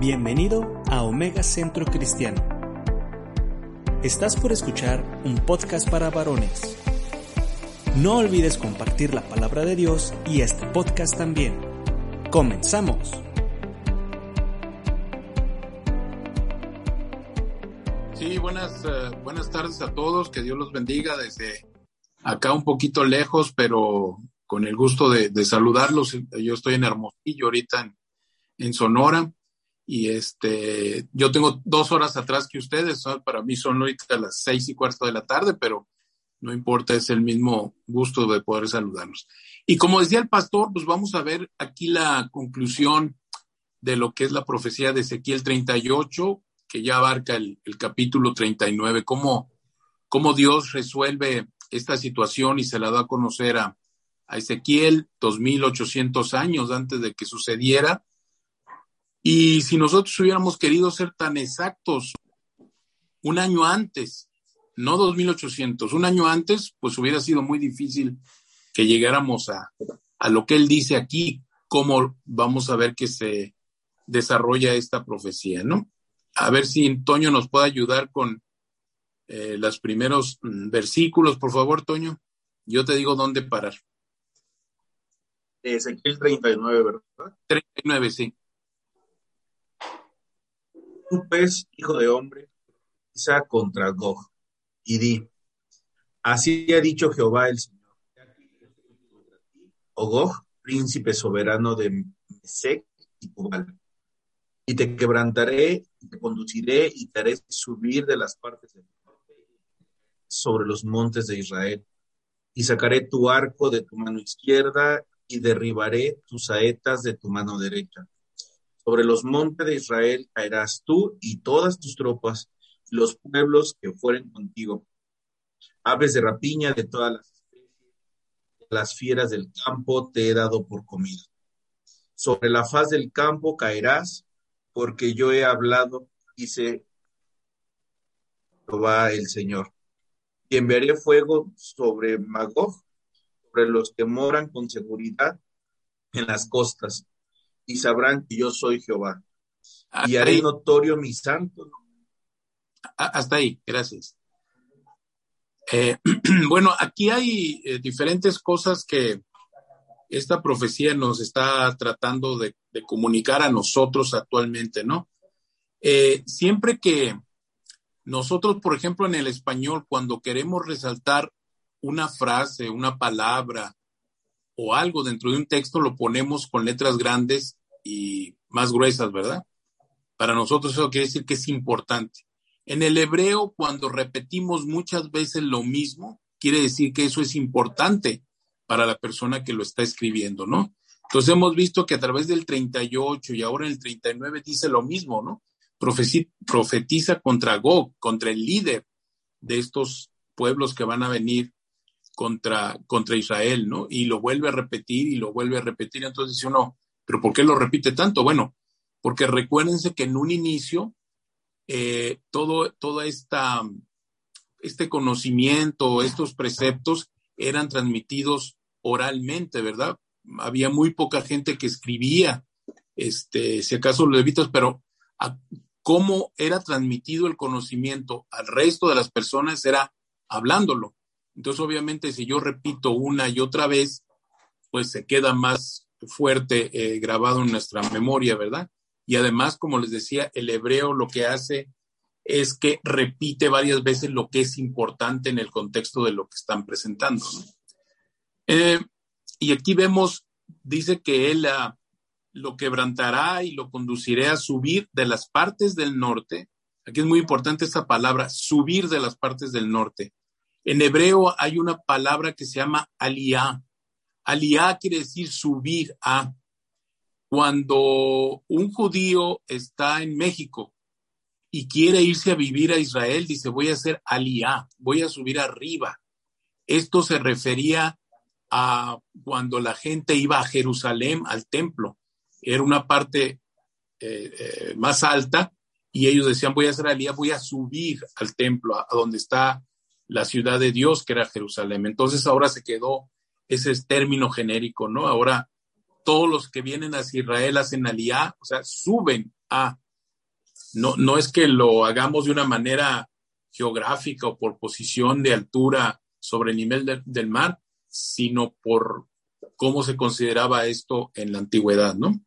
Bienvenido a Omega Centro Cristiano. Estás por escuchar un podcast para varones. No olvides compartir la palabra de Dios y este podcast también. Comenzamos. Sí, buenas, eh, buenas tardes a todos. Que Dios los bendiga desde acá un poquito lejos, pero con el gusto de, saludarlos. Yo estoy en Hermosillo ahorita en Sonora y este, yo tengo dos horas atrás que ustedes, para mí son ahorita las seis y cuarto de la tarde, pero no importa, es el mismo gusto de poder saludarnos. Y como decía el pastor, pues vamos a ver aquí la conclusión de lo que es la profecía de Ezequiel 38, que ya abarca el, el capítulo 39, cómo, cómo Dios resuelve esta situación y se la da a conocer a, a Ezequiel 2800 años antes de que sucediera y si nosotros hubiéramos querido ser tan exactos un año antes, no 2800, un año antes, pues hubiera sido muy difícil que llegáramos a, a lo que él dice aquí, cómo vamos a ver que se desarrolla esta profecía, ¿no? A ver si Toño nos puede ayudar con eh, los primeros mm, versículos, por favor, Toño. Yo te digo dónde parar. Ezequiel 39, ¿verdad? 39, sí. Tú pues, hijo de hombre, quizá contra Gog, y di, así ha dicho Jehová el Señor. O Gog, príncipe soberano de Mesec y Tubal. Y te quebrantaré, y te conduciré, y te haré subir de las partes sobre los montes de Israel. Y sacaré tu arco de tu mano izquierda, y derribaré tus saetas de tu mano derecha sobre los montes de Israel caerás tú y todas tus tropas, los pueblos que fueren contigo. Aves de rapiña de todas las especies, las fieras del campo te he dado por comida. Sobre la faz del campo caerás, porque yo he hablado, dice Jehová el Señor. Y enviaré fuego sobre Magog, sobre los que moran con seguridad en las costas y sabrán que yo soy Jehová. Y haré notorio mi santo. Hasta ahí, gracias. Eh, bueno, aquí hay eh, diferentes cosas que esta profecía nos está tratando de, de comunicar a nosotros actualmente, ¿no? Eh, siempre que nosotros, por ejemplo, en el español, cuando queremos resaltar una frase, una palabra o algo dentro de un texto, lo ponemos con letras grandes y más gruesas, ¿verdad? Para nosotros eso quiere decir que es importante. En el hebreo, cuando repetimos muchas veces lo mismo, quiere decir que eso es importante para la persona que lo está escribiendo, ¿no? Entonces hemos visto que a través del 38 y ahora el 39 dice lo mismo, ¿no? Profetiza contra Gog, contra el líder de estos pueblos que van a venir contra, contra Israel, ¿no? Y lo vuelve a repetir y lo vuelve a repetir. Entonces dice uno, ¿Pero por qué lo repite tanto? Bueno, porque recuérdense que en un inicio eh, todo, esta, este conocimiento, estos preceptos eran transmitidos oralmente, ¿verdad? Había muy poca gente que escribía, este, si acaso los levitas, pero cómo era transmitido el conocimiento al resto de las personas era hablándolo. Entonces, obviamente, si yo repito una y otra vez, pues se queda más fuerte eh, grabado en nuestra memoria, ¿verdad? Y además, como les decía, el hebreo lo que hace es que repite varias veces lo que es importante en el contexto de lo que están presentando. Eh, y aquí vemos, dice que él uh, lo quebrantará y lo conduciré a subir de las partes del norte. Aquí es muy importante esta palabra, subir de las partes del norte. En hebreo hay una palabra que se llama aliá, Aliá quiere decir subir a. cuando un judío está en México y quiere irse a vivir a Israel, dice, voy a hacer aliá, voy a subir arriba. Esto se refería a cuando la gente iba a Jerusalén, al templo. Era una parte eh, eh, más alta y ellos decían, voy a hacer aliá, voy a subir al templo, a, donde está la ciudad de Dios, que era Jerusalén. Entonces ahora se quedó ese término genérico, ¿no? Ahora todos los que vienen hacia Israel hacen aliá, o sea, suben a. No, no es que lo hagamos de una manera geográfica o por posición de altura sobre el nivel del mar, sino por cómo se consideraba esto en la antigüedad, ¿no?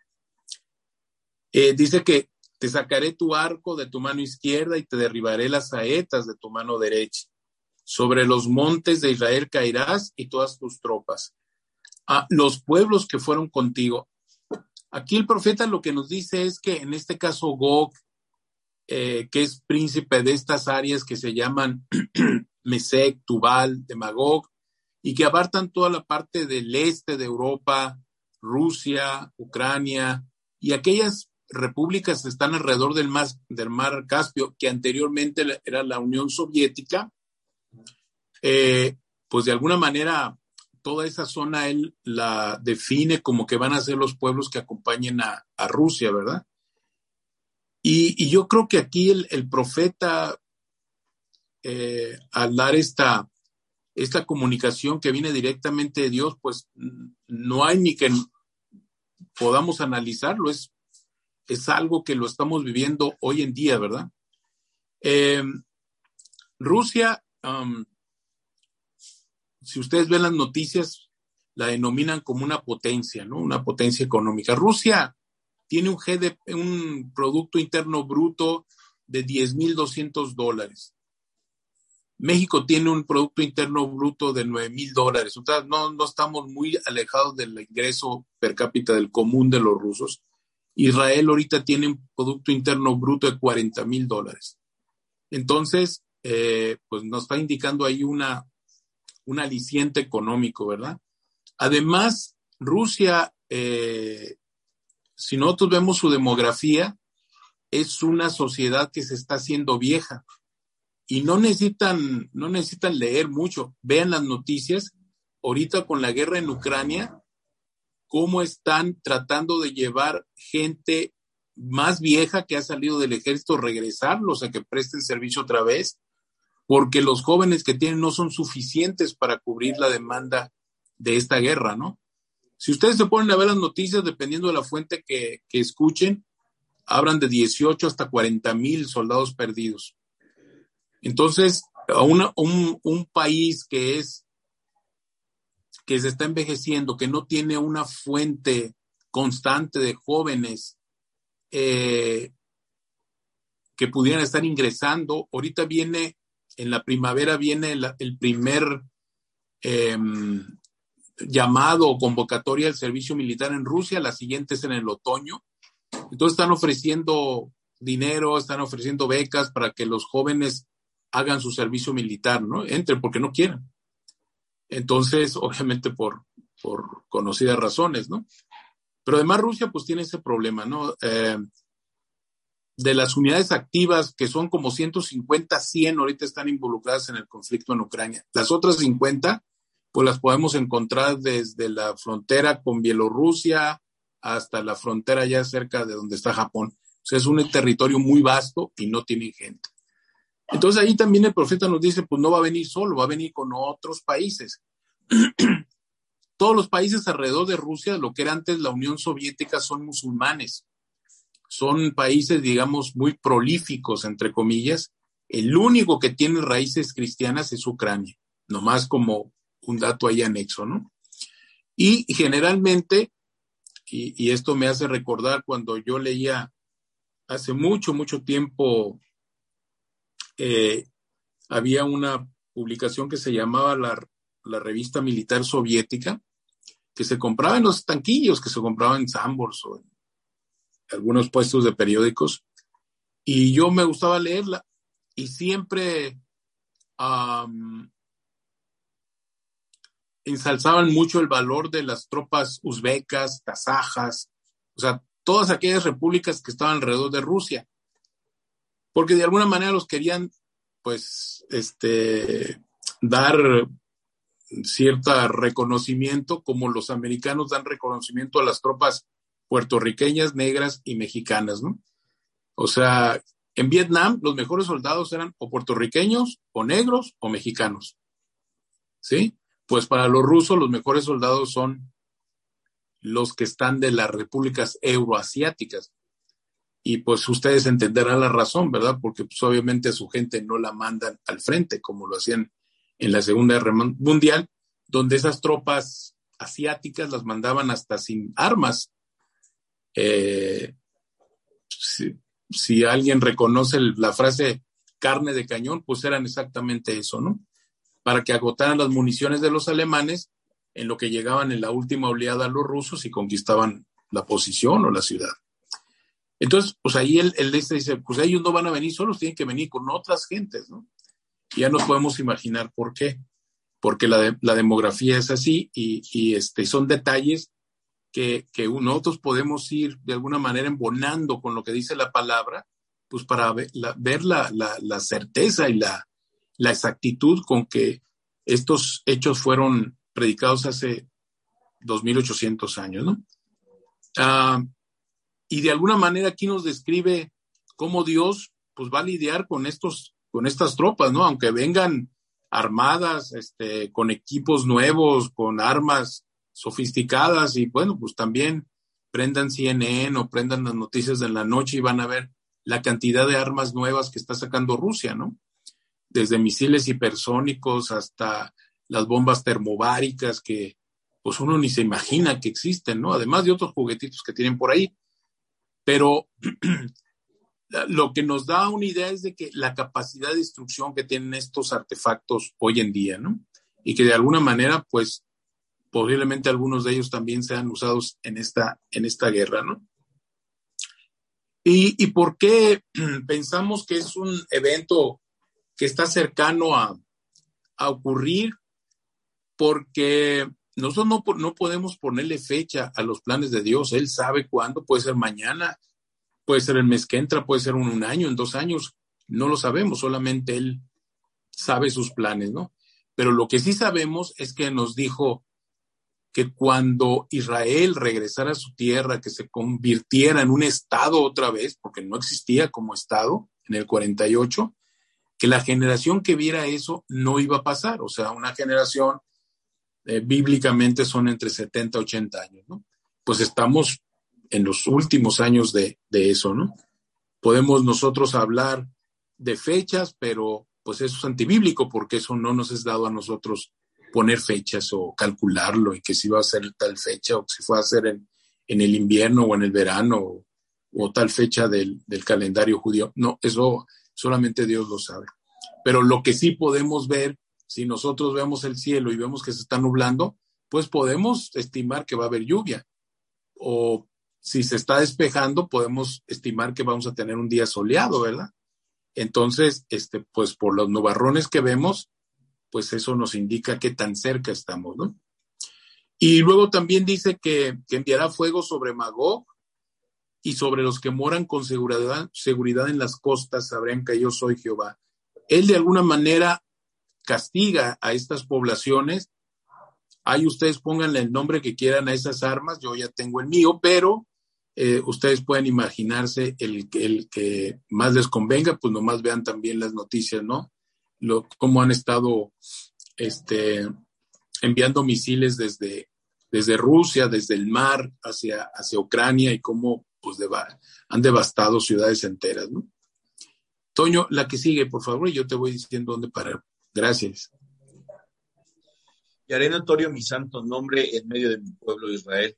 Eh, dice que te sacaré tu arco de tu mano izquierda y te derribaré las saetas de tu mano derecha. Sobre los montes de Israel caerás y todas tus tropas. A los pueblos que fueron contigo. Aquí el profeta lo que nos dice es que en este caso Gog, eh, que es príncipe de estas áreas que se llaman Mesec, Tubal, Demagog, y que abarcan toda la parte del este de Europa, Rusia, Ucrania y aquellas repúblicas que están alrededor del mar, del mar Caspio, que anteriormente era la Unión Soviética, eh, pues de alguna manera toda esa zona él la define como que van a ser los pueblos que acompañen a, Rusia, ¿verdad? Y, yo creo que aquí el, profeta, eh, al dar esta, esta comunicación que viene directamente de Dios, pues no hay ni que podamos analizarlo, es, es algo que lo estamos viviendo hoy en día, ¿verdad? Eh, Rusia, um, si ustedes ven las noticias, la denominan como una potencia, ¿no? Una potencia económica. Rusia tiene un, GDP, un Producto Interno Bruto de 10.200 dólares. México tiene un Producto Interno Bruto de 9.000 dólares. O sea, no, no estamos muy alejados del ingreso per cápita del común de los rusos. Israel ahorita tiene un Producto Interno Bruto de 40.000 dólares. Entonces, eh, pues nos está indicando ahí una, un aliciente económico, ¿verdad? Además, Rusia, eh, si nosotros vemos su demografía, es una sociedad que se está haciendo vieja y no necesitan, no necesitan leer mucho. Vean las noticias ahorita con la guerra en Ucrania, cómo están tratando de llevar gente más vieja que ha salido del ejército, regresarlos a que presten servicio otra vez, porque los jóvenes que tienen no son suficientes para cubrir la demanda de esta guerra, ¿no? Si ustedes se ponen a ver las noticias, dependiendo de la fuente que, escuchen, hablan de 18 hasta 40 mil soldados perdidos. Entonces, un, un, país que es que se está envejeciendo, que no tiene una fuente constante de jóvenes eh, que pudieran estar ingresando. Ahorita viene, en la primavera viene el primer em, llamado o convocatoria al servicio militar en Rusia, la siguiente es en el otoño. Entonces están ofreciendo dinero, están ofreciendo becas para que los jóvenes hagan su servicio militar, ¿no? Entren porque no quieren. Entonces, obviamente por, por conocidas razones, ¿no? Pero además Rusia pues tiene ese problema, ¿no? Eh, de las unidades activas, que son como 150, 100 ahorita están involucradas en el conflicto en Ucrania. Las otras 50, pues las podemos encontrar desde la frontera con Bielorrusia hasta la frontera ya cerca de donde está Japón. O sea, es un territorio muy vasto y no tiene gente. Entonces ahí también el profeta nos dice, pues no va a venir solo, va a venir con otros países. Todos los países alrededor de Rusia, lo que era antes la Unión Soviética, son musulmanes. Son países, digamos, muy prolíficos, entre comillas. El único que tiene raíces cristianas es Ucrania, nomás como un dato ahí anexo, ¿no? Y generalmente, y, esto me hace recordar cuando yo leía hace mucho, mucho tiempo eh, había una publicación que se llamaba la, revista militar soviética, que se compraba en los tanquillos, que se compraba en Sambors o en algunos puestos de periódicos. Y yo me gustaba leerla y siempre ensalzaban mucho el valor de las tropas uzbecas, kazajas, O sea, todas aquellas repúblicas que estaban alrededor de Rusia. Porque de alguna manera los querían, pues, este, dar cierto reconocimiento, como los americanos dan reconocimiento a las tropas puertorriqueñas, negras y mexicanas, ¿no? O sea, en Vietnam los mejores soldados eran o puertorriqueños, o negros, o mexicanos. ¿Sí? Pues para los rusos los mejores soldados son los que están de las repúblicas euroasiáticas. Y pues ustedes entenderán la razón, ¿verdad? Porque pues obviamente su gente no la mandan al frente como lo hacían en la Segunda Guerra Mundial, donde esas tropas asiáticas las mandaban hasta sin armas. Eh, si, alguien reconoce la frase carne de cañón, pues eran exactamente eso, ¿no? Para que agotaran las municiones de los alemanes en lo que llegaban en la última oleada los rusos y conquistaban la posición o la ciudad. Entonces, pues ahí el este dice, pues ellos no van a venir solos, tienen que venir con otras gentes, ¿no? Ya nos podemos imaginar por qué, porque la, demografía es así y, este, son detalles que, nosotros podemos ir de alguna manera embonando con lo que dice la palabra, pues para ver la, certeza y la, exactitud con que estos hechos fueron predicados hace 2800 años, ¿no? Ah, y de alguna manera aquí nos describe cómo Dios pues va a lidiar con estos con estas tropas, ¿no? Aunque vengan armadas, este, con equipos nuevos, con armas sofisticadas y bueno, pues también prendan CNN o prendan las noticias de la noche y van a ver la cantidad de armas nuevas que está sacando Rusia, ¿no? Desde misiles hipersónicos hasta las bombas termobáricas que pues uno ni se imagina que existen, ¿no? Además de otros juguetitos que tienen por ahí. Pero lo que nos da una idea es de que la capacidad de destrucción que tienen estos artefactos hoy en día, ¿no? Y que de alguna manera, pues, posiblemente algunos de ellos también sean usados en esta, en esta guerra, ¿no? ¿Y, por qué pensamos que es un evento que está cercano a, ocurrir? Porque nosotros no, no podemos ponerle fecha a los planes de Dios. Él sabe cuándo, puede ser mañana, puede ser el mes que entra, puede ser en un año, en dos años, no lo sabemos, solamente Él sabe sus planes, ¿no? Pero lo que sí sabemos es que nos dijo que cuando Israel regresara a su tierra, que se convirtiera en un estado otra vez, porque no existía como estado en el 48, que la generación que viera eso no iba a pasar, o sea, una generación eh, bíblicamente son entre 70 y 80 años, ¿no? Pues estamos en los últimos años de, eso, ¿no? Podemos nosotros hablar de fechas, pero pues eso es antibíblico porque eso no nos es dado a nosotros poner fechas o calcularlo y que si va a ser tal fecha o si fue a ser en, el invierno o en el verano o, tal fecha del, del, calendario judío. No, eso solamente Dios lo sabe. Pero lo que sí podemos ver, si nosotros vemos el cielo y vemos que se está nublando, pues podemos estimar que va a haber lluvia. O si se está despejando, podemos estimar que vamos a tener un día soleado, ¿verdad? Entonces, este, pues por los nubarrones que vemos, pues eso nos indica qué tan cerca estamos, ¿no? Y luego también dice que, enviará fuego sobre Magog y sobre los que moran con seguridad, seguridad en las costas sabrán que yo soy Jehová. Él de alguna manera castiga a estas poblaciones. Ahí ustedes pónganle el nombre que quieran a esas armas, yo ya tengo el mío, pero eh, ustedes pueden imaginarse el, el, que más les convenga, pues nomás vean también las noticias, ¿no? Lo, cómo han estado este, enviando misiles desde, desde Rusia, desde el mar hacia, hacia Ucrania y cómo pues, han devastado ciudades enteras. Toño, la que sigue, por favor, y yo te voy diciendo dónde parar. Gracias. Y haré notorio mi santo nombre en medio de mi pueblo Israel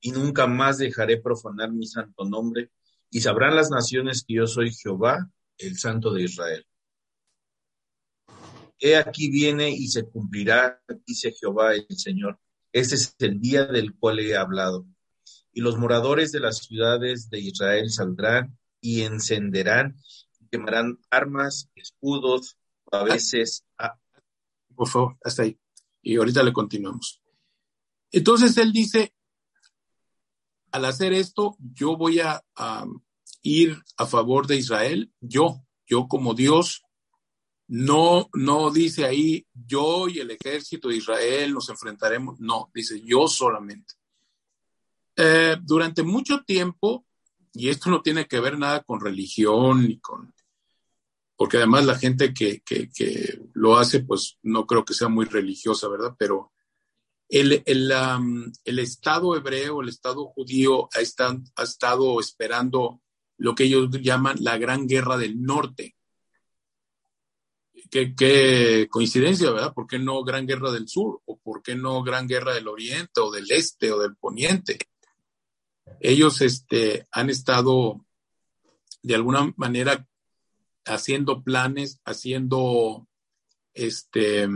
y nunca más dejaré profanar mi santo nombre, y sabrán las naciones que yo soy Jehová, el Santo de Israel. He aquí viene y se cumplirá, dice Jehová el Señor. Este es el día del cual he hablado. Y los moradores de las ciudades de Israel saldrán y encenderán y quemarán armas, escudos, a veces. Por favor, hasta ahí. Y ahorita le continuamos. Entonces él dice, al hacer esto, yo voy a, ir a favor de Israel, yo, yo como Dios, no, no dice ahí, yo y el ejército de Israel nos enfrentaremos, no, dice yo solamente. Eh, durante mucho tiempo, y esto no tiene que ver nada con religión ni con, porque además la gente que, que, lo hace, pues no creo que sea muy religiosa, ¿verdad? Pero el, el, el Estado hebreo, el Estado judío ha, ha estado esperando lo que ellos llaman la Gran Guerra del Norte. Qué, qué, coincidencia, ¿verdad? ¿Por qué no Gran Guerra del Sur? ¿O por qué no Gran Guerra del Oriente o del Este o del Poniente? Ellos este, han estado de alguna manera haciendo planes, haciendo este,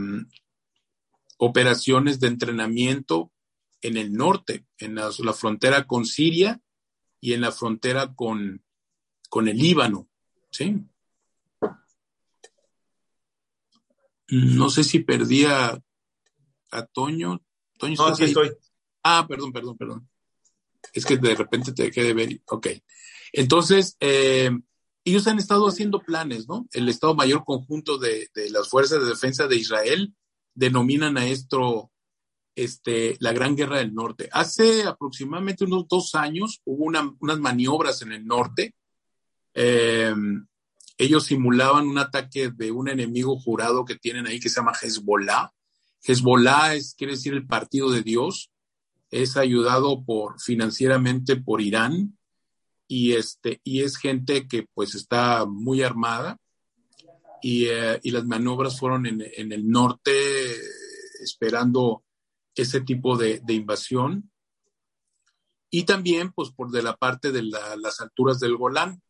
operaciones de entrenamiento en el norte, en la, frontera con Siria y en la frontera con, con el Líbano. ¿sí? No sé si perdí a, Toño. Toño no, aquí estoy. Ah, perdón, perdón, perdón. Es que de repente te dejé de ver. Ok. Entonces, eh, ellos han estado haciendo planes, ¿no? El Estado Mayor Conjunto de, de las Fuerzas de Defensa de Israel denominan a esto este, la Gran Guerra del Norte. Hace aproximadamente unos dos años hubo unas maniobras en el norte. Eh, ellos simulaban un ataque de un enemigo jurado que tienen ahí que se llama Hezbollah. Hezbollah es, quiere decir el partido de Dios. Es ayudado por, financieramente por Irán y, este, y es gente que pues está muy armada eh, y, las maniobras fueron en, el norte esperando ese tipo de, invasión y también pues por de la parte de las alturas del Golán.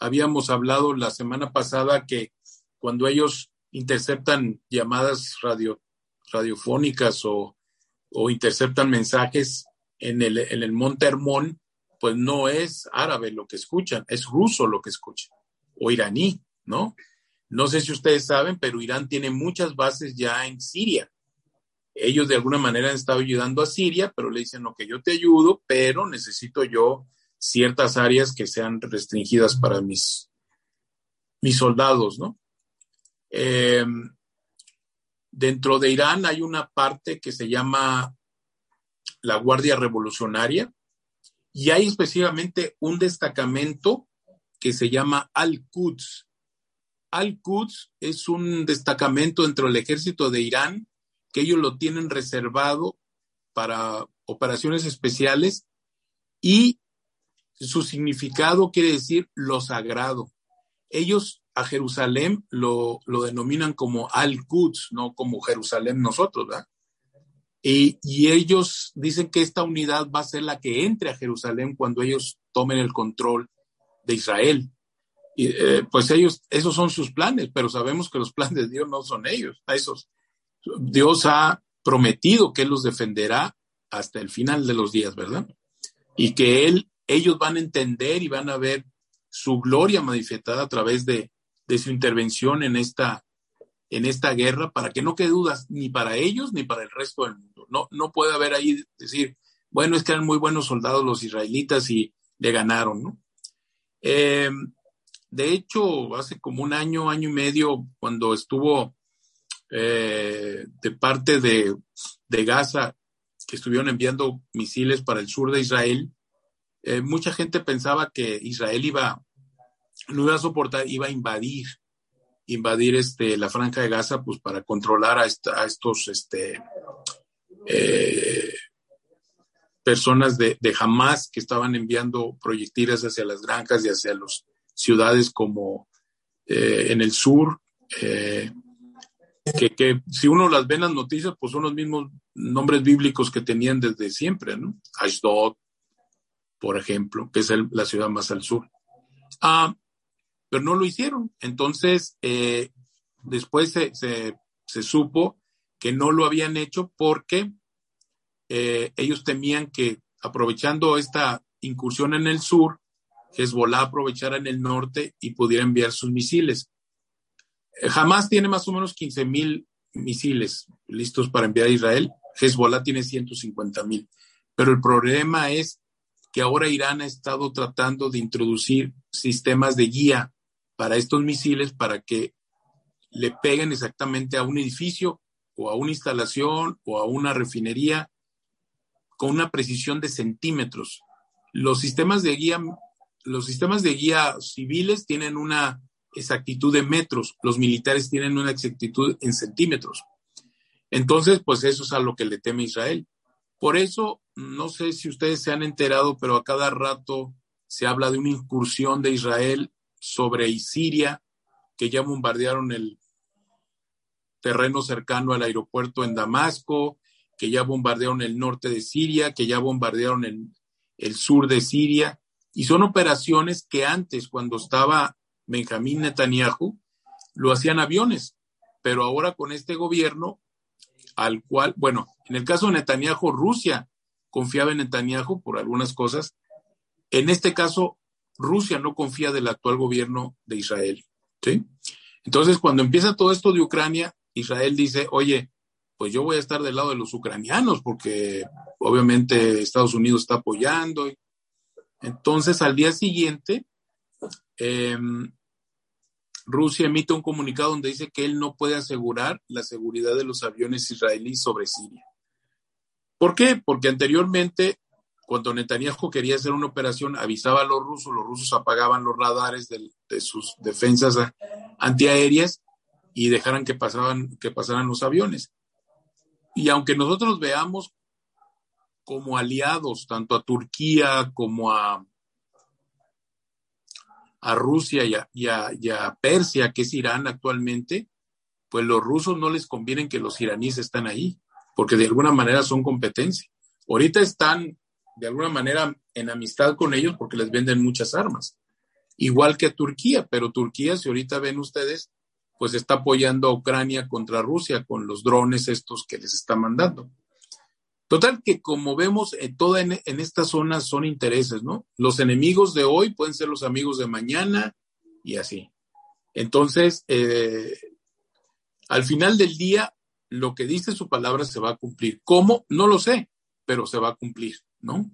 Habíamos hablado la semana pasada que cuando ellos interceptan llamadas radio, radiofónicas o, o, interceptan mensajes en el, en el Monte Hermón, pues no es árabe lo que escuchan, es ruso lo que escuchan, o iraní, ¿no? No sé si ustedes saben, pero Irán tiene muchas bases ya en Siria. Ellos de alguna manera han estado ayudando a Siria, pero le dicen, que yo te ayudo, pero necesito yo ciertas áreas que sean restringidas para mis, mis soldados, ¿no? Em, dentro de Irán hay una parte que se llama la Guardia Revolucionaria y hay específicamente un destacamento que se llama Al-Quds, Al-Quds es un destacamento dentro del ejército de Irán que ellos lo tienen reservado para operaciones especiales y su significado quiere decir lo sagrado. Ellos a Jerusalén lo, denominan como Al-Quds, no como Jerusalén nosotros, ¿verdad? Y, y, ellos dicen que esta unidad va a ser la que entre a Jerusalén cuando ellos tomen el control de Israel. Y, eh, pues ellos, esos son sus planes, pero sabemos que los planes de Dios no son ellos. Esos, Dios ha prometido que Él los defenderá hasta el final de los días, ¿verdad? Y que Él, ellos van a entender y van a ver su gloria manifestada a través de, de su intervención en esta, en esta guerra, para que no quede dudas ni para ellos ni para el resto del mundo. No, no puede haber ahí decir, bueno, es que eran muy buenos soldados los israelitas y le ganaron, ¿no? Eh, de hecho, hace como un año, año y medio, cuando estuvo eh, de parte de, Gaza, que estuvieron enviando misiles para el sur de Israel, eh, mucha gente pensaba que Israel iba, no iba a soportar, iba a invadir, invadir este, la franja de Gaza, pues para controlar a, estos este, eh, personas de, de Hamas que estaban enviando proyectiles hacia las granjas y hacia los ciudades como eh, en el sur, eh, que, si uno las ve en las noticias, pues son los mismos nombres bíblicos que tenían desde siempre, ¿no? Ashdod, por ejemplo, que es la ciudad más al sur. Ah, pero no lo hicieron. Entonces, eh, después se, se, supo que no lo habían hecho porque ellos temían que aprovechando esta incursión en el sur, Hezbollah aprovechara en el norte y pudiera enviar sus misiles. Jamás eh, tiene más o menos 15 mil misiles listos para enviar a Israel. Hezbollah tiene 150 mil. Pero el problema es que ahora Irán ha estado tratando de introducir sistemas de guía para estos misiles para que le peguen exactamente a un edificio o a una instalación o a una refinería con una precisión de centímetros. Los sistemas de guía, los sistemas de guía civiles tienen una exactitud de metros, los militares tienen una exactitud en centímetros. Entonces, pues eso es a lo que le teme Israel. Por eso, no sé si ustedes se han enterado, pero a cada rato se habla de una incursión de Israel sobre Siria, que ya bombardearon el terreno cercano al aeropuerto en Damasco, que ya bombardearon el norte de Siria, que ya bombardearon el, el sur de Siria. Y son operaciones que antes, cuando estaba Benjamín Netanyahu, lo hacían aviones, pero ahora con este gobierno, al cual, bueno, en el caso de Netanyahu, Rusia confiaba en Netanyahu por algunas cosas. En este caso, Rusia no confía del actual gobierno de Israel. Entonces, cuando empieza todo esto de Ucrania, Israel dice, oye, pues yo voy a estar del lado de los ucranianos porque obviamente Estados Unidos está apoyando. Entonces, al día siguiente, em, Rusia emite un comunicado donde dice que él no puede asegurar la seguridad de los aviones israelíes sobre Siria. ¿Por qué? Porque anteriormente, cuando Netanyahu quería hacer una operación, avisaba a los rusos, los rusos apagaban los radares de, sus defensas antiaéreas y dejaran que, pasaban, que pasaran los aviones. Y aunque nosotros veamos como aliados tanto a Turquía como a, a Rusia y a, Persia, que es Irán actualmente, pues los rusos no les conviene que los iraníes estén ahí, porque de alguna manera son competencia. Ahorita están de alguna manera en amistad con ellos porque les venden muchas armas, igual que Turquía, pero Turquía, si ahorita ven ustedes, pues está apoyando a Ucrania contra Rusia con los drones estos que les está mandando. Total que como vemos, en toda en, esta zona son intereses, ¿no? Los enemigos de hoy pueden ser los amigos de mañana y así. Entonces, eh, al final del día, lo que dice su palabra se va a cumplir. ¿Cómo? No lo sé, pero se va a cumplir, ¿no?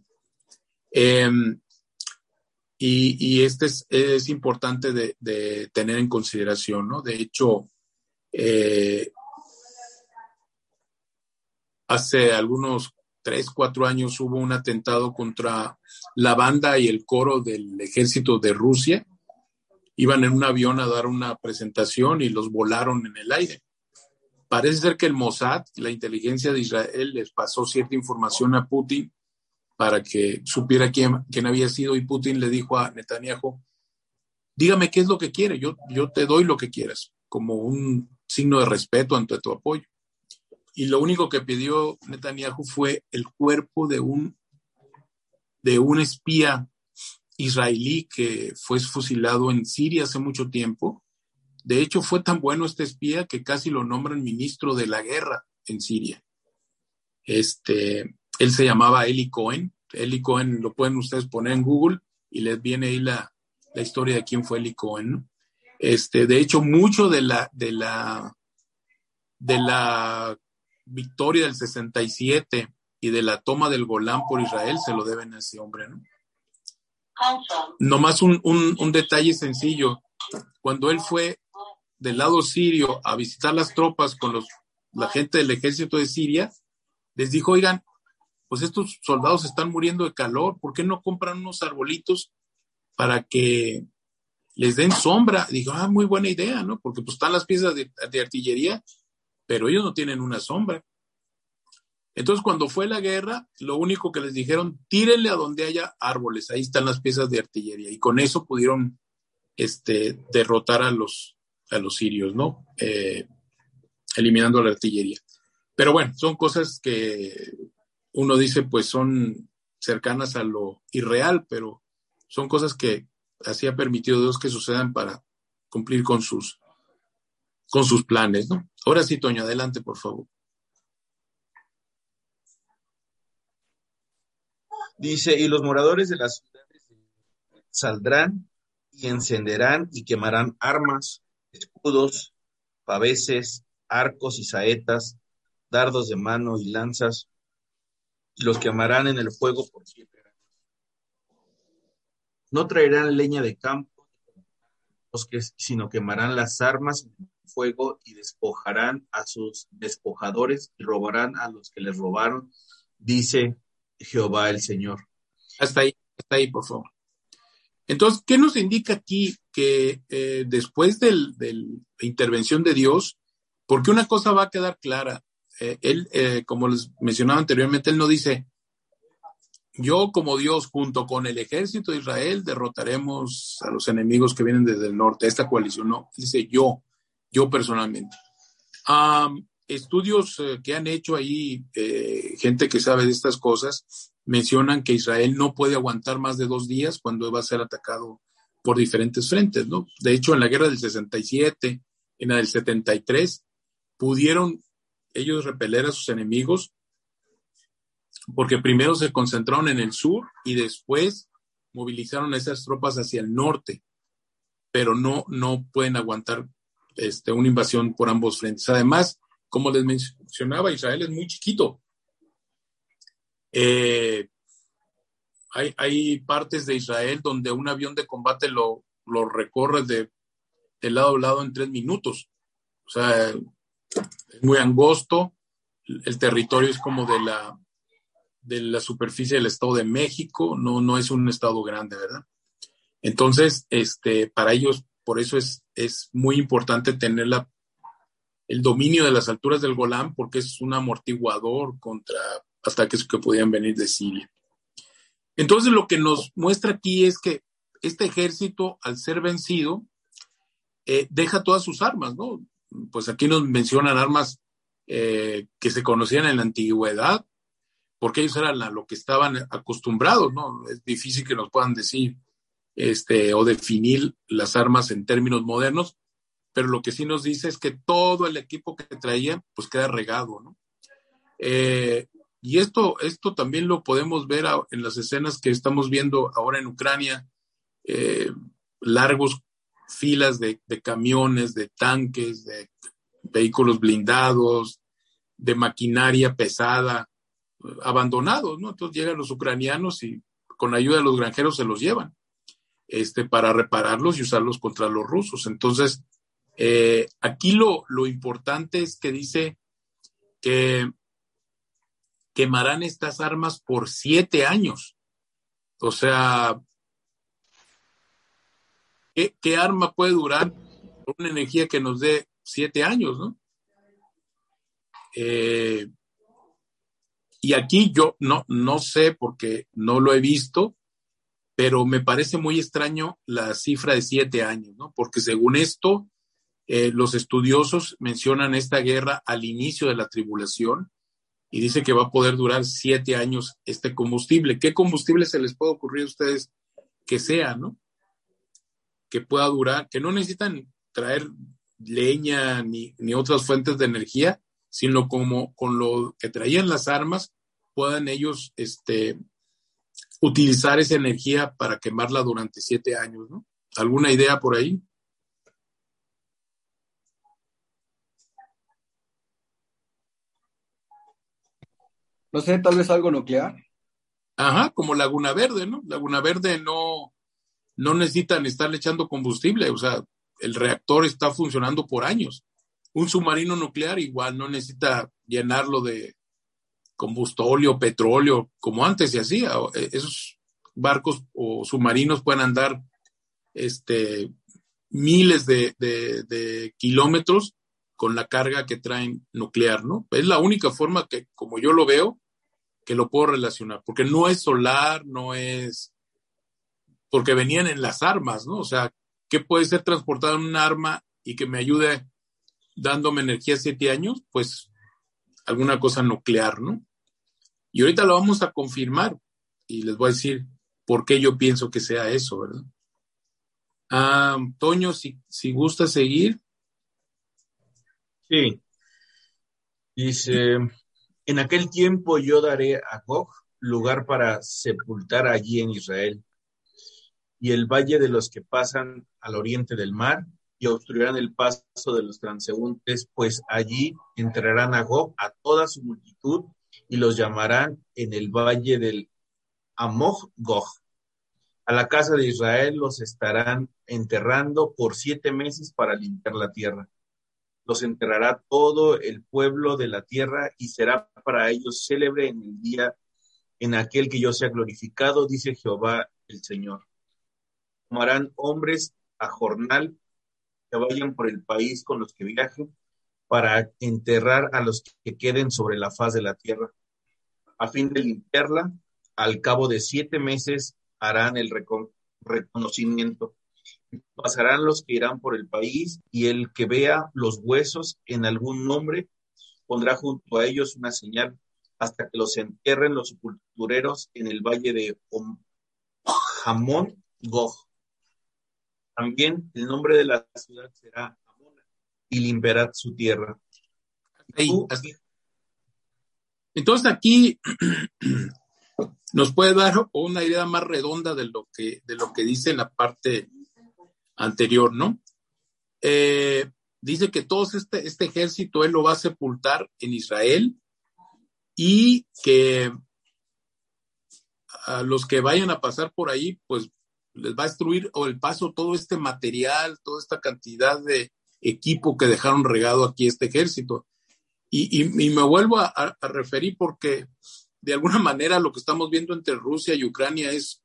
Em, y, este es, importante de, tener en consideración, ¿no? De hecho, eh, hace algunos tres, cuatro años hubo un atentado contra la banda y el coro del ejército de Rusia. Iban en un avión a dar una presentación y los volaron en el aire. Parece ser que el Mossad, la inteligencia de Israel, les pasó cierta información a Putin para que supiera quién, quién había sido y Putin le dijo a Netanyahu, dígame qué es lo que quiere, yo, yo te doy lo que quieras, como un signo de respeto ante tu apoyo. Y lo único que pidió Netanyahu fue el cuerpo de un, de un espía israelí que fue fusilado en Siria hace mucho tiempo. De hecho, fue tan bueno este espía que casi lo nombran ministro de la guerra en Siria. Este, él se llamaba Eli Cohen. Eli Cohen lo pueden ustedes poner en Google y les viene ahí la, historia de quién fue Eli Cohen. Este, de hecho, mucho de la, de la, de la victoria del 67 y de la toma del Golán por Israel se lo deben a ese hombre, ¿no? Nomás un, un detalle sencillo. Cuando él fue del lado sirio a visitar las tropas con los, la gente del ejército de Siria, les dijo, oigan, pues estos soldados están muriendo de calor, ¿por qué no compran unos arbolitos para que les den sombra? Digo, ah, muy buena idea, ¿no? Porque pues están las piezas de, artillería, pero ellos no tienen una sombra. Entonces, cuando fue la guerra, lo único que les dijeron, tírenle a donde haya árboles, ahí están las piezas de artillería. Y con eso pudieron este, derrotar a los, a los sirios, ¿no? Eh, eliminando la artillería. Pero bueno, son cosas que uno dice, pues son cercanas a lo irreal, pero son cosas que así ha permitido Dios que sucedan para cumplir con sus, con sus planes, ¿no? Ahora sí, Toño, adelante, por favor. Dice, y los moradores de las ciudades saldrán y encenderán y quemarán armas, escudos, paveses, arcos y saetas, dardos de mano y lanzas, y los quemarán en el fuego por siete. No traerán leña de campo, sino quemarán las armas en fuego y despojarán a sus despojadores y robarán a los que les robaron, dice Jehová el Señor. Hasta ahí, hasta ahí, por favor. Entonces, ¿qué nos indica aquí que eh, después de la intervención de Dios, porque una cosa va a quedar clara, eh, él, eh, como les mencionaba anteriormente, él no dice, yo como Dios junto con el ejército de Israel derrotaremos a los enemigos que vienen desde el norte, esta coalición, no, dice yo, yo personalmente. estudios que han hecho ahí, gente que sabe de estas cosas, mencionan que Israel no puede aguantar más de dos días cuando va a ser atacado por diferentes frentes, ¿no? De hecho, en la guerra del 67, en la del 73, pudieron ellos repeler a sus enemigos porque primero se concentraron en el sur y después movilizaron esas tropas hacia el norte, pero no, no pueden aguantar este, una invasión por ambos frentes. Además, como les mencionaba, Israel es muy chiquito. Eh, hay, hay, partes de Israel donde un avión de combate lo, lo recorre de, de, lado a lado en tres minutos. O sea, es muy angosto. El territorio es como de la, de la superficie del Estado de México. No, no es un estado grande, ¿verdad? Entonces, este, para ellos, por eso es, es muy importante tener la, el dominio de las alturas del Golán, porque es un amortiguador contra ataques que podían venir de Siria. Entonces lo que nos muestra aquí es que este ejército, al ser vencido, eh, deja todas sus armas, ¿no? Pues aquí nos mencionan armas eh, que se conocían en la antigüedad, porque ellos eran lo que estaban acostumbrados, ¿no? Es difícil que nos puedan decir este, o definir las armas en términos modernos, pero lo que sí nos dice es que todo el equipo que traían, pues queda regado, ¿no? Eh, y esto, esto también lo podemos ver en las escenas que estamos viendo ahora en Ucrania, eh, largos filas de, camiones, de tanques, de vehículos blindados, de maquinaria pesada, abandonados, ¿no? Entonces llegan los ucranianos y con ayuda de los granjeros se los llevan este, para repararlos y usarlos contra los rusos. Entonces, eh, aquí lo, lo importante es que dice que quemarán estas armas por siete años. O sea, ¿qué, arma puede durar una energía que nos dé siete años, no? Eh, y aquí yo no, no sé porque no lo he visto, pero me parece muy extraño la cifra de siete años, ¿no? Porque según esto, eh, los estudiosos mencionan esta guerra al inicio de la tribulación y dice que va a poder durar siete años este combustible. ¿Qué combustible se les puede ocurrir a ustedes que sea, no? Que pueda durar, que no necesitan traer leña ni, ni otras fuentes de energía, sino como con lo que traían las armas, puedan ellos este, utilizar esa energía para quemarla durante siete años, ¿no? ¿Alguna idea por ahí? No sé, tal vez algo nuclear. Ajá, como Laguna Verde, ¿no? Laguna Verde no, no necesitan estarle echando combustible, o sea, el reactor está funcionando por años. Un submarino nuclear igual no necesita llenarlo de combustóleo, petróleo, como antes se hacía. E, esos barcos o submarinos pueden andar este, miles de, de kilómetros con la carga que traen nuclear, ¿no? Es la única forma que, como yo lo veo, que lo puedo relacionar, porque no es solar, no es, porque venían en las armas, ¿no? O sea, ¿qué puede ser transportado en un arma y que me ayude dándome energía siete años? Pues alguna cosa nuclear, ¿no? Y ahorita lo vamos a confirmar y les voy a decir por qué yo pienso que sea eso, ¿verdad? Ah, Toño, si, si gusta seguir. Sí. Dice, en aquel tiempo yo daré a Gog lugar para sepultar allí en Israel, y el valle de los que pasan al oriente del mar, y obstruirán el paso de los transeúntes, pues allí entrarán a Gog a toda su multitud, y los llamarán en el valle del Amog Gog. A la casa de Israel los estarán enterrando por siete meses para limpiar la tierra. Los enterrará todo el pueblo de la tierra y será para ellos célebre en el día en aquel que yo sea glorificado, dice Jehová el Señor. Tomarán hombres a jornal que vayan por el país con los que viajen para enterrar a los que queden sobre la faz de la tierra, a fin de limpiarla. Al cabo de siete meses harán el reconocimiento. Pasarán los que irán por el país y el que vea los huesos en algún nombre pondrá junto a ellos una señal hasta que los entierren los sepultureros en el valle de Hamón Gog. También el nombre de la ciudad será Amona y limpiará su tierra. Entonces aquí nos puede dar una idea más redonda de lo que, de lo que dice en la parte anterior, ¿no? Eh, dice que todo este, este ejército él lo va a sepultar en Israel y que a los que vayan a pasar por ahí, pues les va a destruir o el paso todo este material, toda esta cantidad de equipo que dejaron regado aquí este ejército. Y, me vuelvo a, referir porque de alguna manera lo que estamos viendo entre Rusia y Ucrania es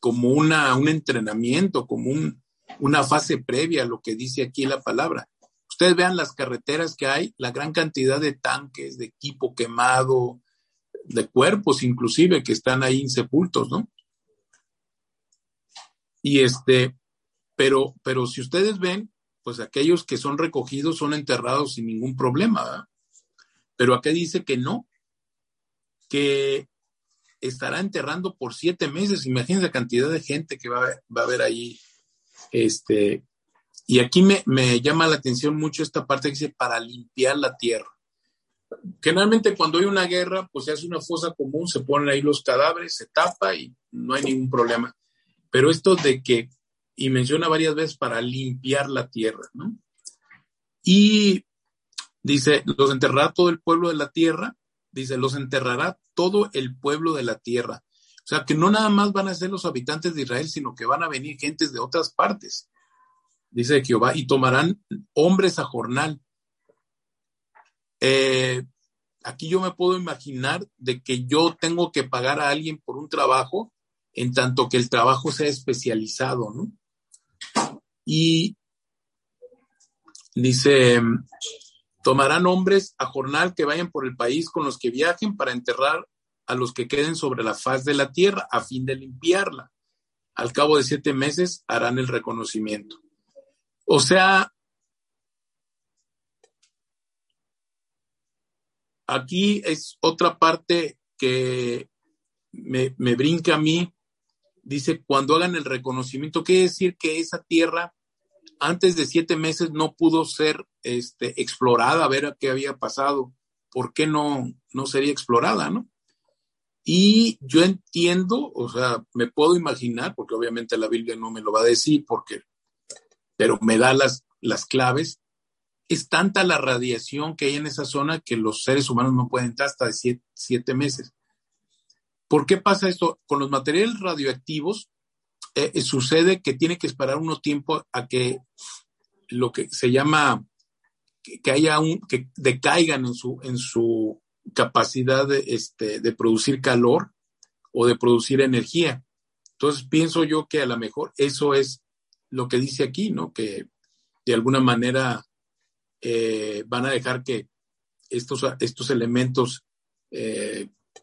como una, un entrenamiento, como un, una fase previa a lo que dice aquí la palabra. Ustedes vean las carreteras que hay, la gran cantidad de tanques, de equipo quemado, de cuerpos inclusive que están ahí insepultos, ¿no? Y este, pero, pero si ustedes ven, pues aquellos que son recogidos son enterrados sin ningún problema, ¿verdad? Pero acá dice que no, que estará enterrando por siete meses. Imagínense la cantidad de gente que va va a haber ahí. Este, y aquí me, me, llama la atención mucho esta parte que dice para limpiar la tierra. Generalmente cuando hay una guerra, pues se hace una fosa común, se ponen ahí los cadáveres, se tapa y no hay ningún problema. Pero esto de que, y menciona varias veces, para limpiar la tierra, ¿no? Y dice, los enterrará todo el pueblo de la tierra, dice, los enterrará todo el pueblo de la tierra. O sea, que no nada más van a ser los habitantes de Israel, sino que van a venir gentes de otras partes. Dice Jehová, y tomarán hombres a jornal. Eh, aquí yo me puedo imaginar de que yo tengo que pagar a alguien por un trabajo en tanto que el trabajo sea especializado, ¿no? Y dice, tomarán hombres a jornal que vayan por el país con los que viajen para enterrar a los que queden sobre la faz de la tierra a fin de limpiarla. Al cabo de siete meses harán el reconocimiento. O sea, aquí es otra parte que me, me brinca a mí dice, cuando hagan el reconocimiento, quiere decir que esa tierra antes de siete meses no pudo ser este, explorada, a ver qué había pasado, por qué no, no sería explorada, ¿no? Y yo entiendo, o sea, me puedo imaginar, porque obviamente la Biblia no me lo va a decir, porque, pero me da las, las claves, es tanta la radiación que hay en esa zona que los seres humanos no pueden estar hasta siete, siete meses. ¿Por qué pasa esto? Con los materiales radioactivos eh, eh, sucede que tiene que esperar uno tiempo a que lo que se llama que, haya un que decaigan en su en su capacidad de, este, de producir calor o de producir energía. Entonces pienso yo que a lo mejor eso es lo que dice aquí, ¿no? Que de alguna manera eh, van a dejar que estos, estos elementos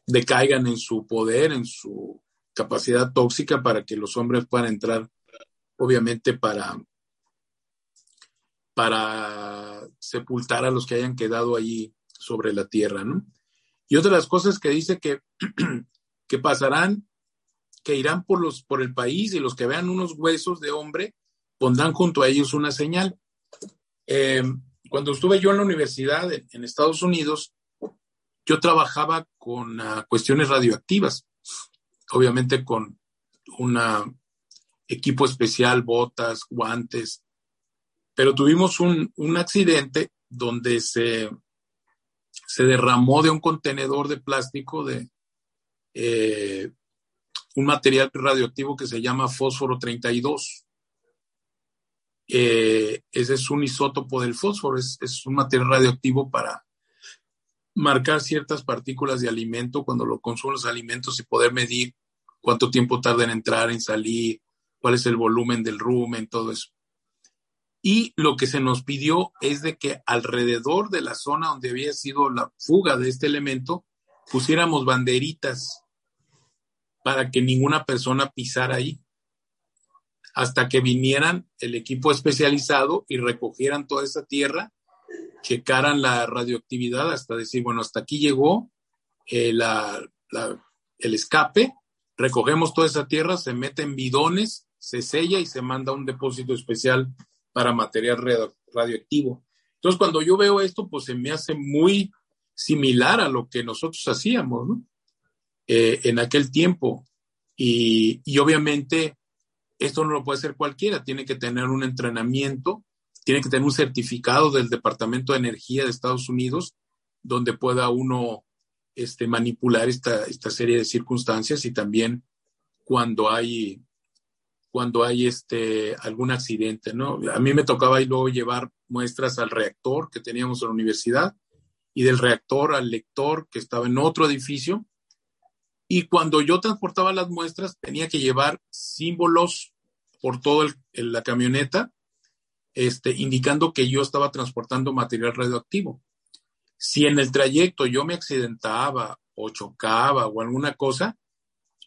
decaigan en su poder, en su capacidad tóxica para que los hombres puedan entrar, obviamente, para, para sepultar a los que hayan quedado allí sobre la tierra, ¿no? Y otra de las cosas que dice que, que pasarán, que irán por, los, por el país y los que vean unos huesos de hombre pondrán junto a ellos una señal. Eh, cuando estuve yo en la universidad en Estados Unidos, yo trabajaba con uh, cuestiones radioactivas, obviamente con un equipo especial, botas, guantes, pero tuvimos un, un accidente donde se, se derramó de un contenedor de plástico de eh, un material radioactivo que se llama fósforo 32. Eh, ese es un isótopo del fósforo, es, es, un material radioactivo para marcar ciertas partículas de alimento cuando lo consumen los alimentos y poder medir cuánto tiempo tarda en entrar, en salir, cuál es el volumen del rumen, todo eso. Y lo que se nos pidió es de que alrededor de la zona donde había sido la fuga de este elemento, pusiéramos banderitas para que ninguna persona pisara ahí, hasta que vinieran el equipo especializado y recogieran toda esa tierra, checaran la radioactividad hasta decir, bueno, hasta aquí llegó eh, el escape, recogemos toda esa tierra, se mete en bidones, se sella y se manda a un depósito especial para material radioactivo. Entonces, cuando yo veo esto, pues se me hace muy similar a lo que nosotros hacíamos eh, en aquel tiempo. Y, y, obviamente esto no lo puede hacer cualquiera, tiene que tener un entrenamiento, tiene que tener un certificado del Departamento de Energía de Estados Unidos donde pueda uno este, manipular esta, esta serie de circunstancias y también cuando hay cuando hay este, algún accidente, ¿no? A mí me tocaba luego llevar muestras al reactor que teníamos en la universidad y del reactor al lector que estaba en otro edificio. Y cuando yo transportaba las muestras, tenía que llevar símbolos por toda la camioneta, este, indicando que yo estaba transportando material radioactivo. Si en el trayecto yo me accidentaba o chocaba o alguna cosa,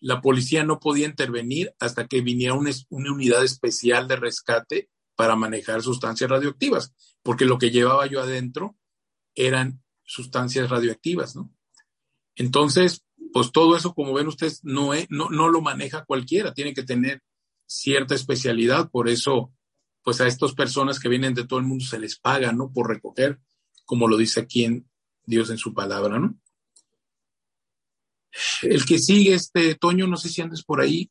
la policía no podía intervenir hasta que viniera una, unidad especial de rescate para manejar sustancias radioactivas, porque lo que llevaba yo adentro eran sustancias radioactivas, ¿no? Entonces, pues todo eso, como ven ustedes, no, es, no, no lo maneja cualquiera, tiene que tener cierta especialidad, por eso, pues a estas personas que vienen de todo el mundo se les paga, ¿no? Por recoger, como lo dice aquí en Dios en su palabra, ¿no? El que sigue, este Toño, no sé si andes por ahí.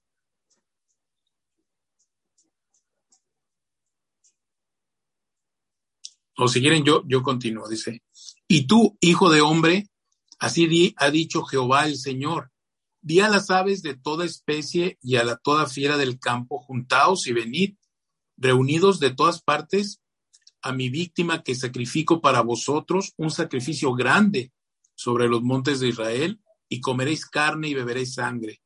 O si quieren, yo, yo continúo, dice. Y tú, hijo de hombre, así di, ha dicho Jehová el Señor. Di a las aves de toda especie y a la toda fiera del campo, juntaos y venid, reunidos de todas partes, a mi víctima que sacrifico para vosotros, un sacrificio grande sobre los montes de Israel, y comeréis carne y beberéis sangre.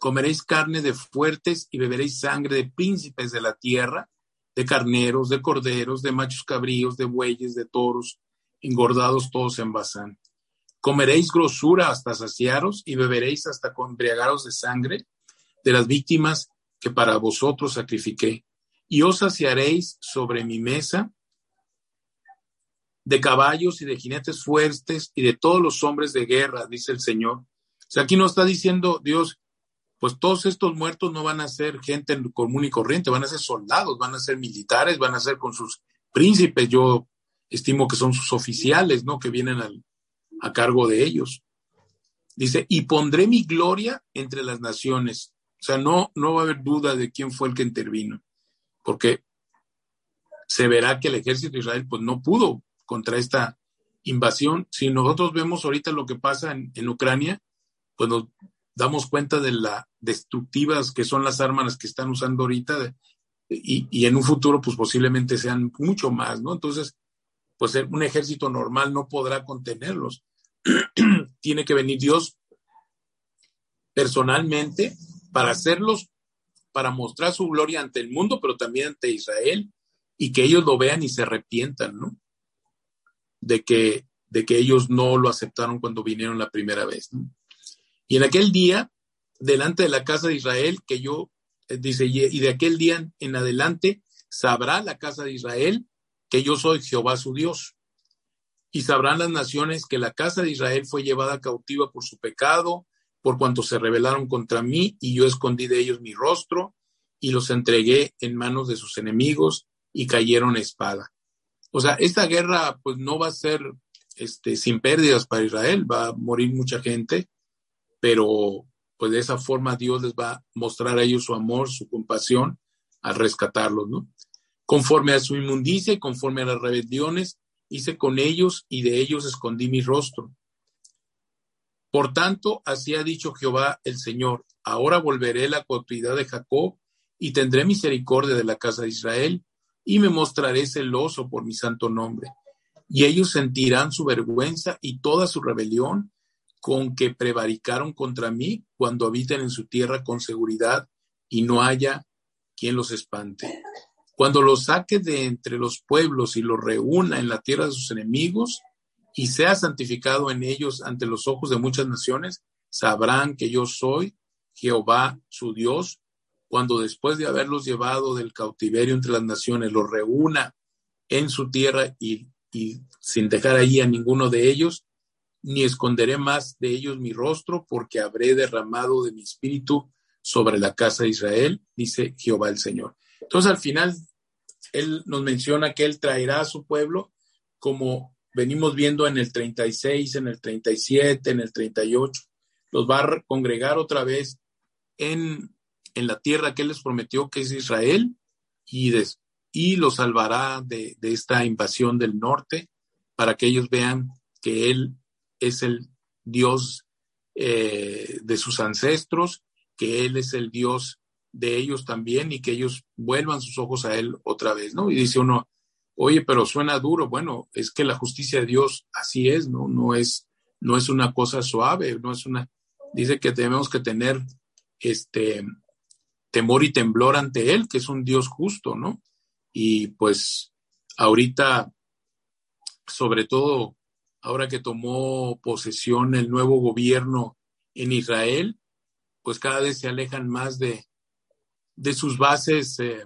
Comeréis carne de fuertes y beberéis sangre de príncipes de la tierra, de carneros, de corderos, de machos cabríos, de bueyes, de toros, engordados todos en Bazán. Comeréis grosura hasta saciaros y beberéis hasta embriagaros de sangre de las víctimas que para vosotros sacrifiqué. Y os saciaréis sobre mi mesa de caballos y de jinetes fuertes y de todos los hombres de guerra, dice el Señor. O sea, aquí nos está diciendo Dios, pues todos estos muertos no van a ser gente común y corriente, van a ser soldados, van a ser militares, van a ser con sus príncipes, yo estimo que son sus oficiales, ¿no? Que vienen al, a cargo de ellos. Dice, y pondré mi gloria entre las naciones. O sea, no, no va a haber duda de quién fue el que intervino, porque se verá que el ejército de Israel pues no pudo contra esta invasión. Si nosotros vemos ahorita lo que pasa en, en Ucrania, pues nos damos cuenta de la destructivas que son las armas que están usando ahorita y, y, en un futuro pues posiblemente sean mucho más, ¿no? Entonces, pues un ejército normal no podrá contenerlos. Tiene que venir Dios personalmente para hacerlos, para mostrar su gloria ante el mundo, pero también ante Israel y que ellos lo vean y se arrepientan, ¿no? De que, de que ellos no lo aceptaron cuando vinieron la primera vez. Y en aquel día, delante de la casa de Israel, que yo, eh, dice, y de aquel día en adelante, sabrá la casa de Israel que yo soy Jehová su Dios. Y sabrán las naciones que la casa de Israel fue llevada cautiva por su pecado, por cuanto se rebelaron contra mí, y yo escondí de ellos mi rostro, y los entregué en manos de sus enemigos, y cayeron espada. O sea, esta guerra pues no va a ser este, sin pérdidas para Israel, va a morir mucha gente, pero pues de esa forma Dios les va a mostrar a ellos su amor, su compasión al rescatarlos, ¿no? Conforme a su inmundicia y conforme a las rebeliones, hice con ellos y de ellos escondí mi rostro. Por tanto, así ha dicho Jehová el Señor, ahora volveré la cautividad de Jacob y tendré misericordia de la casa de Israel y me mostraré celoso por mi santo nombre. Y ellos sentirán su vergüenza y toda su rebelión con que prevaricaron contra mí cuando habiten en su tierra con seguridad y no haya quien los espante. Cuando los saque de entre los pueblos y los reúna en la tierra de sus enemigos y sea santificado en ellos ante los ojos de muchas naciones, sabrán que yo soy Jehová su Dios, cuando después de haberlos llevado del cautiverio entre las naciones, los reúna en su tierra y, sin dejar ahí a ninguno de ellos, ni esconderé más de ellos mi rostro, porque habré derramado de mi espíritu sobre la casa de Israel, dice Jehová el Señor. Entonces al final, él nos menciona que él traerá a su pueblo, como venimos viendo en el 36, en el 37, en el 38, los va a congregar otra vez en, en la tierra que él les prometió, que es Israel, y, des, y los salvará de, de esta invasión del norte, para que ellos vean que él es el Dios eh, de sus ancestros, que Él es el Dios de ellos también y que ellos vuelvan sus ojos a Él otra vez, ¿no? Y dice uno, oye, pero suena duro. Bueno, es que la justicia de Dios así es, ¿no? No es, no es una cosa suave, no es una, dice que tenemos que tener este temor y temblor ante Él, que es un Dios justo, ¿no? Y pues ahorita, sobre todo ahora que tomó posesión el nuevo gobierno en Israel, pues cada vez se alejan más de, de sus bases eh,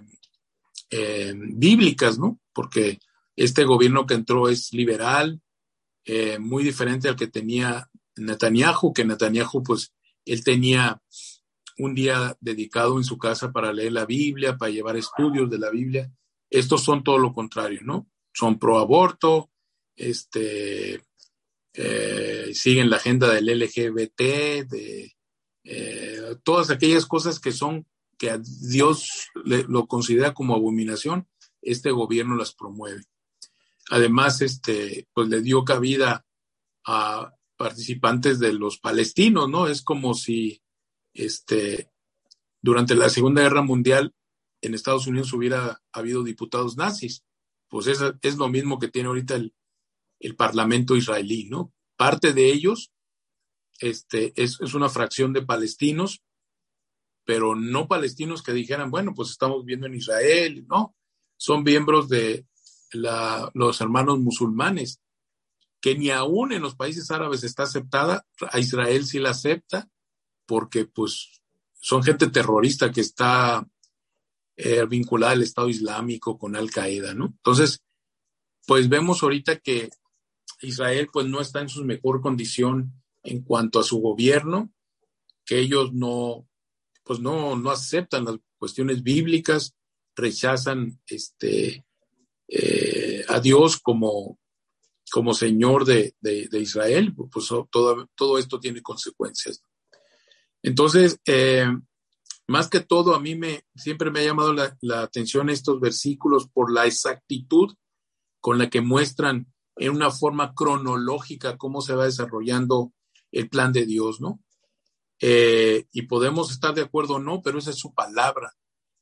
eh, bíblicas, ¿no? Porque este gobierno que entró es liberal, eh, muy diferente al que tenía Netanyahu, que Netanyahu, pues, él tenía un día dedicado en su casa para leer la Biblia, para llevar estudios de la Biblia. Estos son todo lo contrario, ¿no? Son pro aborto, este, eh, siguen la agenda del LGBT, de eh, todas aquellas cosas que son, que a Dios lo considera como abominación, este gobierno las promueve. Además, este, pues le dio cabida a participantes de los palestinos, ¿no? Es como si, este, durante la Segunda Guerra Mundial en Estados Unidos hubiera habido diputados nazis. Pues es, es lo mismo que tiene ahorita el, el Parlamento israelí, ¿no? Parte de ellos este, es, es, una fracción de palestinos, pero no palestinos que dijeran, bueno, pues estamos viendo en Israel, no, son miembros de la, los hermanos musulmanes, que ni aún en los países árabes está aceptada, a Israel sí la acepta, porque pues son gente terrorista que está eh, vinculada al Estado Islámico con Al Qaeda, ¿no? Entonces, pues vemos ahorita que Israel pues no está en su mejor condición en cuanto a su gobierno, que ellos no, pues no, no aceptan las cuestiones bíblicas, rechazan este, eh, a Dios como, como Señor de, de, de Israel, pues todo, todo, esto tiene consecuencias. Entonces, eh, más que todo, a mí me, siempre me ha llamado la, atención estos versículos por la exactitud con la que muestran en una forma cronológica cómo se va desarrollando el plan de Dios, ¿no? Eh, y podemos estar de acuerdo o no, pero esa es su palabra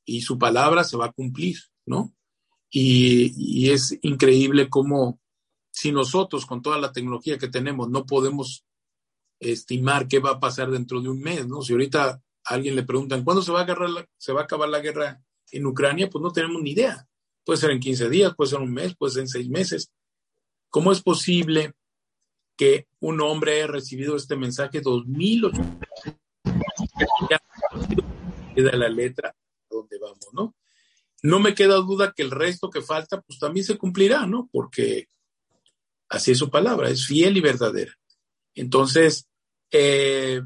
y su palabra se va a cumplir, ¿no? Y, es increíble cómo si nosotros con toda la tecnología que tenemos no podemos estimar qué va a pasar dentro de un mes, ¿no? Si ahorita alguien le preguntan cuándo se va a agarrar se va a acabar la guerra en Ucrania, pues no tenemos ni idea. Puede ser en 15 días, puede ser un mes, puede ser en seis meses. ¿Cómo es posible que un hombre haya recibido este mensaje 2008? Queda la letra a donde vamos, ¿no? No me queda duda que el resto que falta, pues también se cumplirá, ¿no? Porque así es su palabra, es fiel y verdadera. Entonces, eh,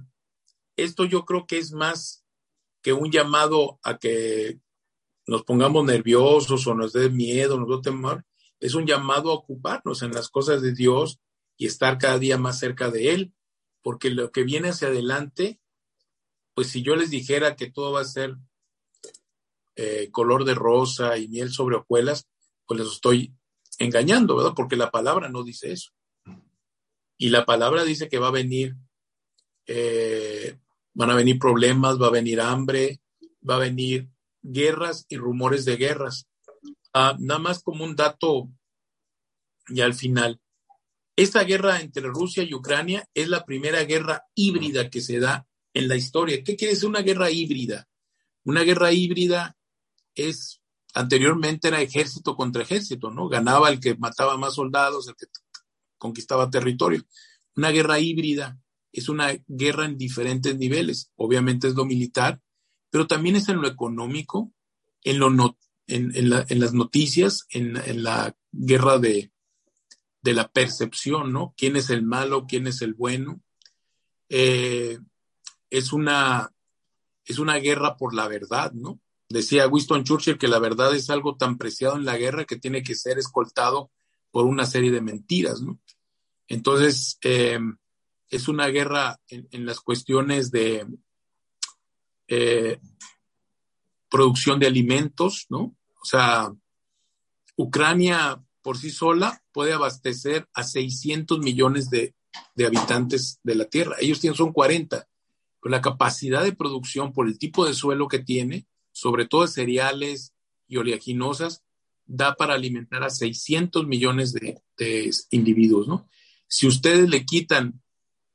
esto yo creo que es más que un llamado a que nos pongamos nerviosos o nos dé miedo, nos dé temor, es un llamado a ocuparnos en las cosas de Dios y estar cada día más cerca de Él, porque lo que viene hacia adelante, pues si yo les dijera que todo va a ser eh, color de rosa y miel sobre hojuelas, pues les estoy engañando, ¿verdad? Porque la palabra no dice eso. Y la palabra dice que va a venir eh, van a venir problemas, va a venir hambre, va a venir guerras y rumores de guerras. Ah, nada más como un dato y al final. Esta guerra entre Rusia y Ucrania es la primera guerra híbrida que se da en la historia. ¿Qué quiere decir una guerra híbrida? Una guerra híbrida es, anteriormente era ejército contra ejército, ¿no? Ganaba el que mataba más soldados, el que conquistaba territorio. Una guerra híbrida es una guerra en diferentes niveles. Obviamente es lo militar, pero también es en lo económico, en, lo en, las noticias, en, la guerra de, de, la percepción, ¿no? ¿Quién es el malo? ¿Quién es el bueno? Eh, es, una, es una guerra por la verdad, ¿no? Decía Winston Churchill que la verdad es algo tan preciado en la guerra que tiene que ser escoltado por una serie de mentiras, ¿no? Entonces, eh, es una guerra en, las cuestiones de eh, producción de alimentos, ¿no? O sea, Ucrania por sí sola puede abastecer a 600 millones de, habitantes de la Tierra. Ellos tienen, son 40. Pero la capacidad de producción por el tipo de suelo que tiene, sobre todo de cereales y oleaginosas, da para alimentar a 600 millones de, individuos, ¿no? Si ustedes le quitan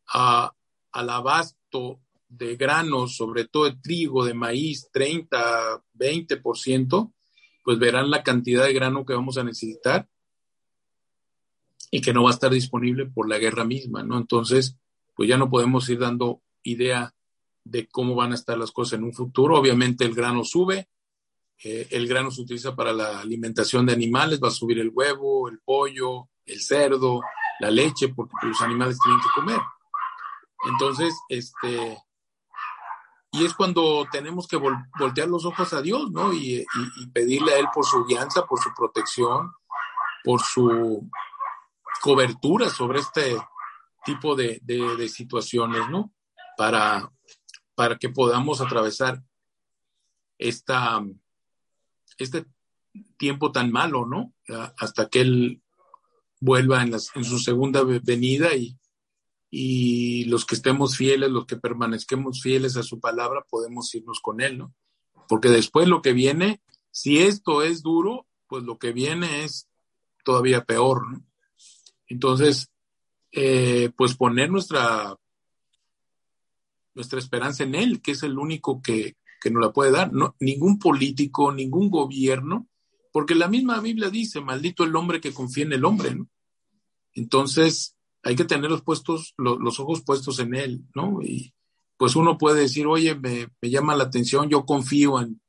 a, al abasto de granos, sobre todo de trigo, de maíz, 30, 20%, pues verán la cantidad de grano que vamos a necesitar y que no va a estar disponible por la guerra misma, ¿no? Entonces, pues ya no podemos ir dando idea de cómo van a estar las cosas en un futuro. Obviamente el grano sube, eh, el grano se utiliza para la alimentación de animales, va a subir el huevo, el pollo, el cerdo, la leche, porque los animales tienen que comer. Entonces, este, y es cuando tenemos que voltear los ojos a Dios, ¿no? Y, pedirle a Él por su guianza, por su protección, por su cobertura sobre este tipo de, situaciones, ¿no? Para, para que podamos atravesar esta, este tiempo tan malo, ¿no? Hasta que Él vuelva en, su segunda venida y, los que estemos fieles, los que permanezquemos fieles a su palabra, podemos irnos con Él, ¿no? Porque después lo que viene, si esto es duro, pues lo que viene es todavía peor, ¿no? Entonces, eh, pues poner nuestra, nuestra esperanza en Él, que es el único que, que nos la puede dar, no, ningún político, ningún gobierno, porque la misma Biblia dice, maldito el hombre que confía en el hombre, ¿no? Entonces, hay que tener los, puestos, los, ojos puestos en él, ¿no? Y pues uno puede decir, oye, me, llama la atención, yo confío en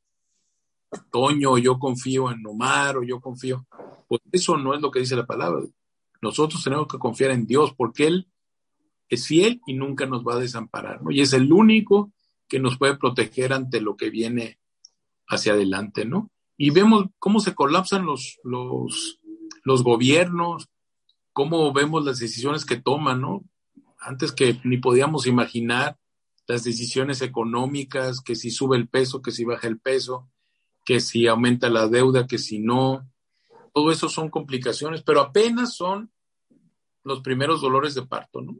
Toño, yo confío en Omar, o yo confío. Pues eso no es lo que dice la palabra. Nosotros tenemos que confiar en Dios porque Él es fiel y nunca nos va a desamparar, ¿no? Y es el único que nos puede proteger ante lo que viene hacia adelante, ¿no? Y vemos cómo se colapsan los, los, los gobiernos, cómo vemos las decisiones que toman, ¿no? Antes que ni podíamos imaginar las decisiones económicas, que si sube el peso, que si baja el peso, que si aumenta la deuda, que si no. Todo eso son complicaciones, pero apenas son los primeros dolores de parto, ¿no?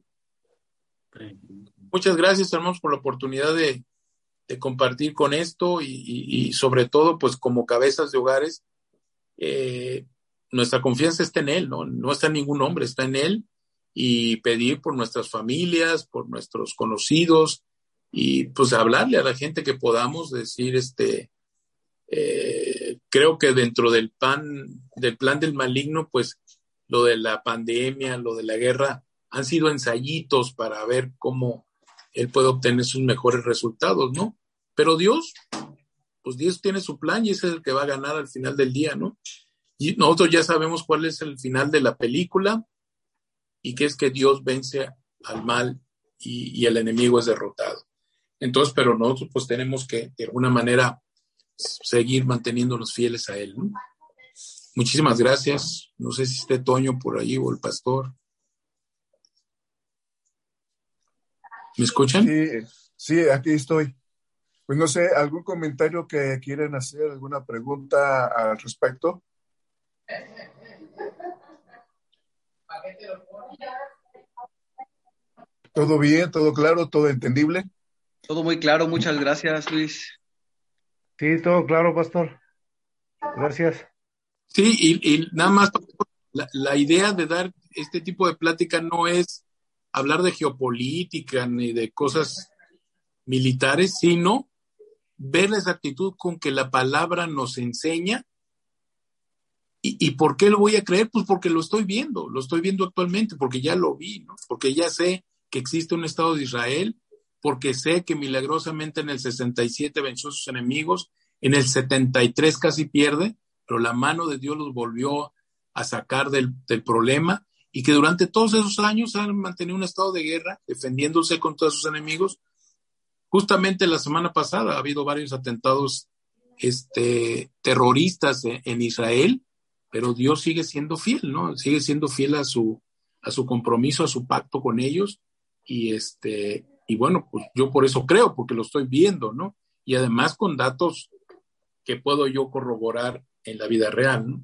Muchas gracias, hermanos, por la oportunidad de, compartir con esto y, sobre todo, pues como cabezas de hogares, eh, nuestra confianza está en Él, ¿no? No está en ningún hombre, está en Él y pedir por nuestras familias, por nuestros conocidos y pues hablarle a la gente que podamos decir, este, eh, creo que dentro del pan, del plan del maligno, pues lo de la pandemia, lo de la guerra, han sido ensayitos para ver cómo él puede obtener sus mejores resultados, ¿no? Pero Dios, pues Dios tiene su plan y es el que va a ganar al final del día, ¿no? Y nosotros ya sabemos cuál es el final de la película y que es que Dios vence al mal y, el enemigo es derrotado. Entonces, pero nosotros pues tenemos que de alguna manera seguir manteniéndonos fieles a Él. Muchísimas gracias. No sé si esté Toño por ahí o el pastor. ¿Me escuchan? Sí, sí, aquí estoy. Pues no sé, ¿algún comentario que quieran hacer, alguna pregunta al respecto? ¿Todo bien? ¿Todo claro? ¿Todo entendible? Todo muy claro, muchas gracias, Luis. Sí, todo claro, pastor. Gracias. Sí, y, nada más, la, la, idea de dar este tipo de plática no es hablar de geopolítica ni de cosas militares, sino ver la exactitud con que la palabra nos enseña. ¿Y, ¿Y, por qué lo voy a creer? Pues porque lo estoy viendo, lo estoy viendo actualmente, porque ya lo vi. Porque ya sé que existe un Estado de Israel, porque sé que milagrosamente en el 67 venció a sus enemigos, en el 73 casi pierde, pero la mano de Dios los volvió a sacar del problema y que durante todos esos años han mantenido un estado de guerra, defendiéndose contra sus enemigos, Justamente la semana pasada ha habido varios atentados este, terroristas en, Israel, pero Dios sigue siendo fiel, ¿no? Sigue siendo fiel a su, a su compromiso, a su pacto con ellos. Y este, y bueno, pues yo por eso creo, porque lo estoy viendo, ¿no? Y además con datos que puedo yo corroborar en la vida real, ¿no?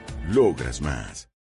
Logras más.